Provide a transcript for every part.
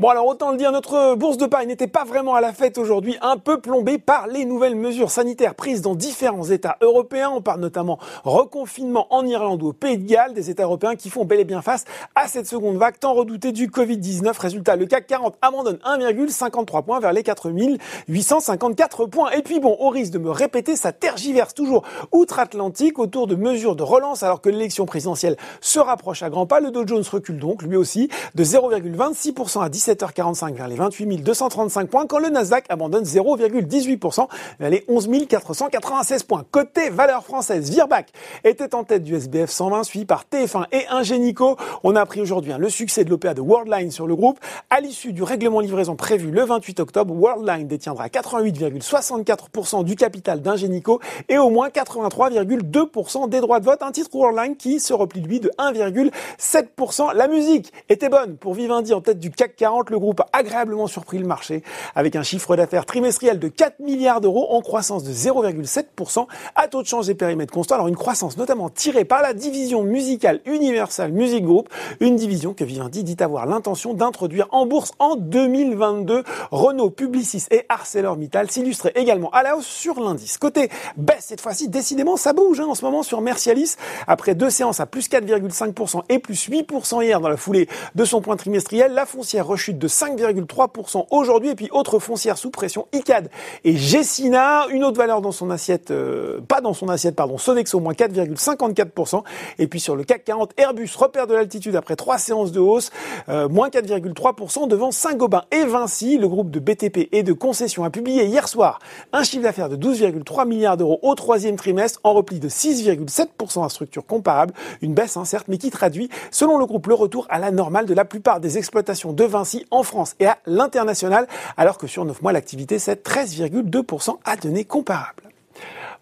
Bon alors autant le dire, notre bourse de Paris n'était pas vraiment à la fête aujourd'hui, un peu plombée par les nouvelles mesures sanitaires prises dans différents États européens. On parle notamment reconfinement en Irlande ou au Pays de Galles, des États européens qui font bel et bien face à cette seconde vague tant redoutée du Covid-19. Résultat, le CAC 40 abandonne 1,53 points vers les 4854 points. Et puis bon, au risque de me répéter, ça tergiverse toujours outre-Atlantique autour de mesures de relance alors que l'élection présidentielle se rapproche à grands pas. Le Dow Jones recule donc lui aussi de 0,26% à 17 7h45 vers les 28 235 points quand le Nasdaq abandonne 0,18% vers les 11 496 points. Côté valeur française, Virbac était en tête du SBF 120 suivi par TF1 et Ingenico. On a appris aujourd'hui hein, le succès de l'OPA de Worldline sur le groupe. À l'issue du règlement livraison prévu le 28 octobre, Worldline détiendra 88,64% du capital d'Ingenico et au moins 83,2% des droits de vote. Un titre Worldline qui se replie lui de 1,7%. La musique était bonne pour Vivendi en tête du CAC 40 le groupe a agréablement surpris le marché avec un chiffre d'affaires trimestriel de 4 milliards d'euros en croissance de 0,7% à taux de change et périmètre constant. Alors une croissance notamment tirée par la division musicale Universal Music Group, une division que Vivendi dit avoir l'intention d'introduire en bourse en 2022. Renault, Publicis et ArcelorMittal s'illustraient également à la hausse sur l'indice. Côté baisse cette fois-ci, décidément ça bouge hein, en ce moment sur Mercialis après deux séances à plus 4,5% et plus 8% hier dans la foulée de son point trimestriel. La foncière rechute de 5,3% aujourd'hui. Et puis autre foncière sous pression, ICAD et Gessina, une autre valeur dans son assiette, euh, pas dans son assiette, pardon, Sodexo moins 4,54%. Et puis sur le CAC 40, Airbus repère de l'altitude après trois séances de hausse, euh, moins 4,3% devant Saint-Gobain et Vinci. Le groupe de BTP et de concession a publié hier soir un chiffre d'affaires de 12,3 milliards d'euros au troisième trimestre en repli de 6,7% à structure comparable. Une baisse, hein, certes, mais qui traduit, selon le groupe, le retour à la normale de la plupart des exploitations de Vinci en France et à l'international, alors que sur 9 mois, l'activité c'est 13,2% à données comparables.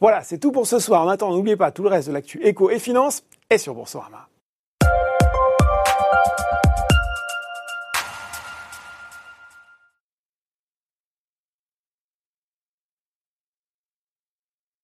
Voilà, c'est tout pour ce soir. En attendant, n'oubliez pas tout le reste de l'actu éco et finance est sur Boursorama.